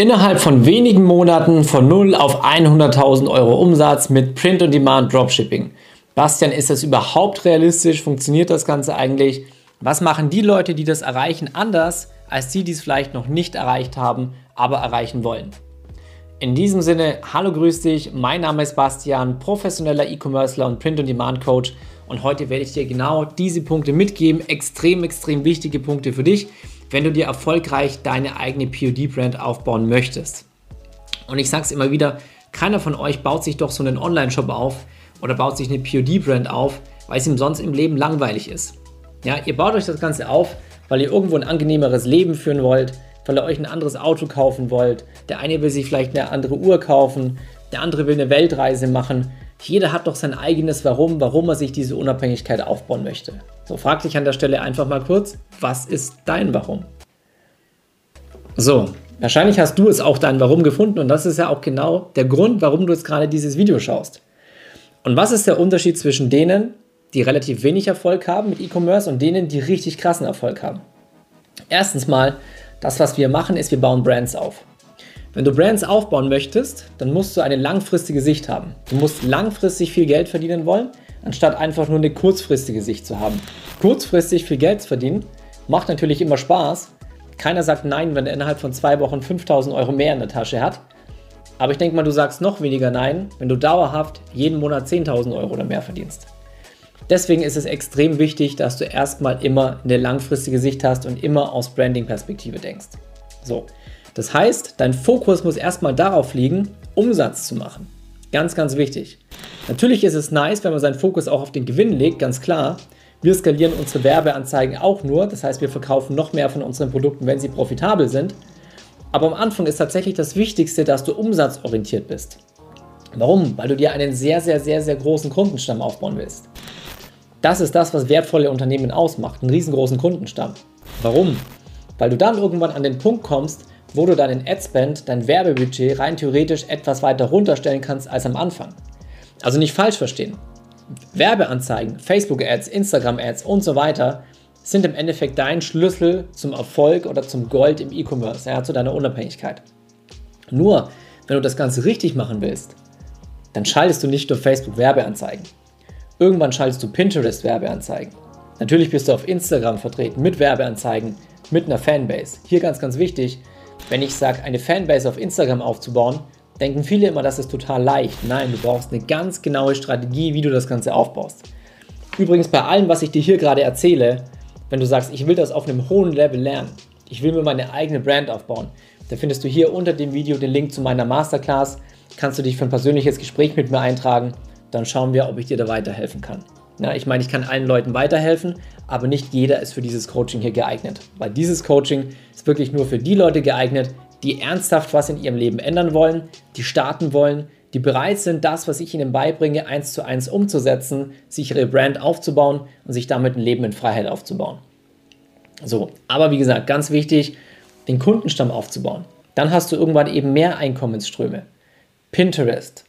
Innerhalb von wenigen Monaten von 0 auf 100.000 Euro Umsatz mit Print-on-Demand Dropshipping. Bastian, ist das überhaupt realistisch? Funktioniert das Ganze eigentlich? Was machen die Leute, die das erreichen, anders als die, die es vielleicht noch nicht erreicht haben, aber erreichen wollen? In diesem Sinne, hallo, grüß dich. Mein Name ist Bastian, professioneller E-Commercer und Print-on-Demand-Coach. Und heute werde ich dir genau diese Punkte mitgeben. Extrem, extrem wichtige Punkte für dich wenn du dir erfolgreich deine eigene POD-Brand aufbauen möchtest. Und ich sage es immer wieder, keiner von euch baut sich doch so einen Online-Shop auf oder baut sich eine POD-Brand auf, weil es ihm sonst im Leben langweilig ist. Ja, ihr baut euch das Ganze auf, weil ihr irgendwo ein angenehmeres Leben führen wollt, weil ihr euch ein anderes Auto kaufen wollt. Der eine will sich vielleicht eine andere Uhr kaufen, der andere will eine Weltreise machen. Jeder hat doch sein eigenes Warum, warum er sich diese Unabhängigkeit aufbauen möchte. So, frag dich an der Stelle einfach mal kurz, was ist dein Warum? So, wahrscheinlich hast du es auch dein Warum gefunden und das ist ja auch genau der Grund, warum du jetzt gerade dieses Video schaust. Und was ist der Unterschied zwischen denen, die relativ wenig Erfolg haben mit E-Commerce und denen, die richtig krassen Erfolg haben? Erstens mal, das, was wir machen, ist, wir bauen Brands auf. Wenn du Brands aufbauen möchtest, dann musst du eine langfristige Sicht haben. Du musst langfristig viel Geld verdienen wollen, anstatt einfach nur eine kurzfristige Sicht zu haben. Kurzfristig viel Geld zu verdienen macht natürlich immer Spaß. Keiner sagt nein, wenn er innerhalb von zwei Wochen 5000 Euro mehr in der Tasche hat. Aber ich denke mal, du sagst noch weniger nein, wenn du dauerhaft jeden Monat 10.000 Euro oder mehr verdienst. Deswegen ist es extrem wichtig, dass du erstmal immer eine langfristige Sicht hast und immer aus Branding-Perspektive denkst. So, das heißt, dein Fokus muss erstmal darauf liegen, Umsatz zu machen. Ganz, ganz wichtig. Natürlich ist es nice, wenn man seinen Fokus auch auf den Gewinn legt, ganz klar. Wir skalieren unsere Werbeanzeigen auch nur, das heißt, wir verkaufen noch mehr von unseren Produkten, wenn sie profitabel sind. Aber am Anfang ist tatsächlich das Wichtigste, dass du umsatzorientiert bist. Warum? Weil du dir einen sehr, sehr, sehr, sehr großen Kundenstamm aufbauen willst. Das ist das, was wertvolle Unternehmen ausmacht, einen riesengroßen Kundenstamm. Warum? Weil du dann irgendwann an den Punkt kommst, wo du deinen Adspend, dein Werbebudget rein theoretisch etwas weiter runterstellen kannst als am Anfang. Also nicht falsch verstehen. Werbeanzeigen, Facebook-Ads, Instagram-Ads und so weiter sind im Endeffekt dein Schlüssel zum Erfolg oder zum Gold im E-Commerce, ja, zu deiner Unabhängigkeit. Nur, wenn du das Ganze richtig machen willst, dann schaltest du nicht nur Facebook-Werbeanzeigen. Irgendwann schaltest du Pinterest-Werbeanzeigen. Natürlich bist du auf Instagram vertreten mit Werbeanzeigen, mit einer Fanbase. Hier ganz, ganz wichtig, wenn ich sage, eine Fanbase auf Instagram aufzubauen, denken viele immer, das ist total leicht. Nein, du brauchst eine ganz genaue Strategie, wie du das Ganze aufbaust. Übrigens bei allem, was ich dir hier gerade erzähle, wenn du sagst, ich will das auf einem hohen Level lernen, ich will mir meine eigene Brand aufbauen, dann findest du hier unter dem Video den Link zu meiner Masterclass. Kannst du dich für ein persönliches Gespräch mit mir eintragen, dann schauen wir, ob ich dir da weiterhelfen kann. Ja, ich meine, ich kann allen Leuten weiterhelfen, aber nicht jeder ist für dieses Coaching hier geeignet. Weil dieses Coaching ist wirklich nur für die Leute geeignet, die ernsthaft was in ihrem Leben ändern wollen, die starten wollen, die bereit sind, das, was ich ihnen beibringe, eins zu eins umzusetzen, sich ihre Brand aufzubauen und sich damit ein Leben in Freiheit aufzubauen. So, aber wie gesagt, ganz wichtig, den Kundenstamm aufzubauen. Dann hast du irgendwann eben mehr Einkommensströme. Pinterest,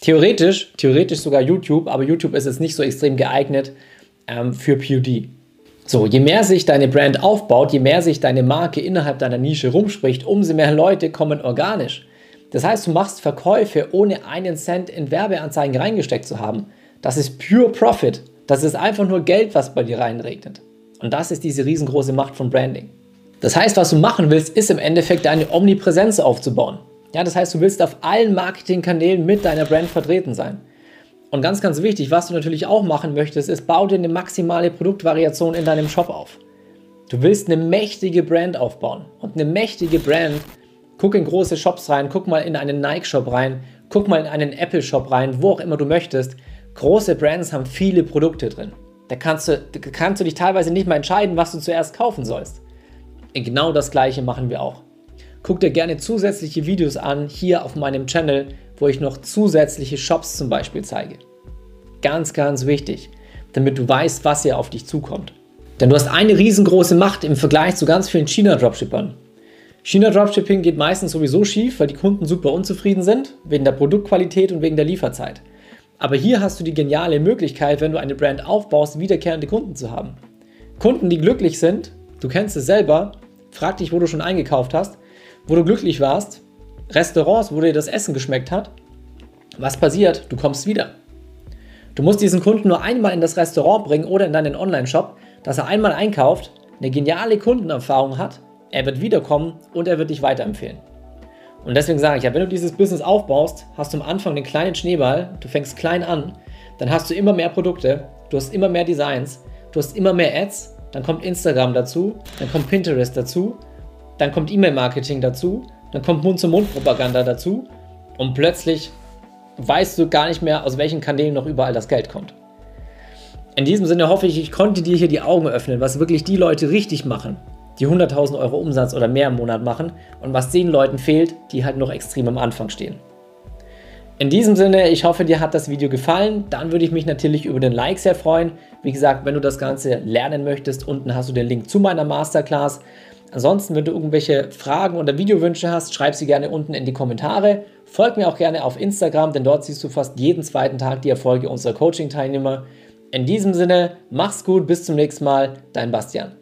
Theoretisch, theoretisch sogar YouTube, aber YouTube ist jetzt nicht so extrem geeignet ähm, für PUD. So, je mehr sich deine Brand aufbaut, je mehr sich deine Marke innerhalb deiner Nische rumspricht, umso mehr Leute kommen organisch. Das heißt, du machst Verkäufe ohne einen Cent in Werbeanzeigen reingesteckt zu haben. Das ist pure Profit. Das ist einfach nur Geld, was bei dir reinregnet. Und das ist diese riesengroße Macht von Branding. Das heißt, was du machen willst, ist im Endeffekt deine Omnipräsenz aufzubauen. Ja, das heißt, du willst auf allen Marketingkanälen mit deiner Brand vertreten sein. Und ganz, ganz wichtig, was du natürlich auch machen möchtest, ist, bau dir eine maximale Produktvariation in deinem Shop auf. Du willst eine mächtige Brand aufbauen. Und eine mächtige Brand, guck in große Shops rein, guck mal in einen Nike-Shop rein, guck mal in einen Apple-Shop rein, wo auch immer du möchtest. Große Brands haben viele Produkte drin. Da kannst du, da kannst du dich teilweise nicht mal entscheiden, was du zuerst kaufen sollst. Und genau das gleiche machen wir auch. Guck dir gerne zusätzliche Videos an, hier auf meinem Channel, wo ich noch zusätzliche Shops zum Beispiel zeige. Ganz, ganz wichtig, damit du weißt, was hier auf dich zukommt. Denn du hast eine riesengroße Macht im Vergleich zu ganz vielen China-Dropshippern. China-Dropshipping geht meistens sowieso schief, weil die Kunden super unzufrieden sind, wegen der Produktqualität und wegen der Lieferzeit. Aber hier hast du die geniale Möglichkeit, wenn du eine Brand aufbaust, wiederkehrende Kunden zu haben. Kunden, die glücklich sind, du kennst es selber, frag dich, wo du schon eingekauft hast, wo du glücklich warst, Restaurants, wo dir das Essen geschmeckt hat. Was passiert? Du kommst wieder. Du musst diesen Kunden nur einmal in das Restaurant bringen oder in deinen Online-Shop, dass er einmal einkauft, eine geniale Kundenerfahrung hat, er wird wiederkommen und er wird dich weiterempfehlen. Und deswegen sage ich ja, wenn du dieses Business aufbaust, hast du am Anfang den kleinen Schneeball, du fängst klein an, dann hast du immer mehr Produkte, du hast immer mehr Designs, du hast immer mehr Ads, dann kommt Instagram dazu, dann kommt Pinterest dazu, dann kommt E-Mail-Marketing dazu, dann kommt Mund-zu-Mund-Propaganda dazu und plötzlich weißt du gar nicht mehr, aus welchen Kanälen noch überall das Geld kommt. In diesem Sinne hoffe ich, ich konnte dir hier die Augen öffnen, was wirklich die Leute richtig machen, die 100.000 Euro Umsatz oder mehr im Monat machen und was den Leuten fehlt, die halt noch extrem am Anfang stehen. In diesem Sinne, ich hoffe, dir hat das Video gefallen. Dann würde ich mich natürlich über den Like sehr freuen. Wie gesagt, wenn du das Ganze lernen möchtest, unten hast du den Link zu meiner Masterclass. Ansonsten, wenn du irgendwelche Fragen oder Videowünsche hast, schreib sie gerne unten in die Kommentare. Folg mir auch gerne auf Instagram, denn dort siehst du fast jeden zweiten Tag die Erfolge unserer Coaching-Teilnehmer. In diesem Sinne, mach's gut, bis zum nächsten Mal, dein Bastian.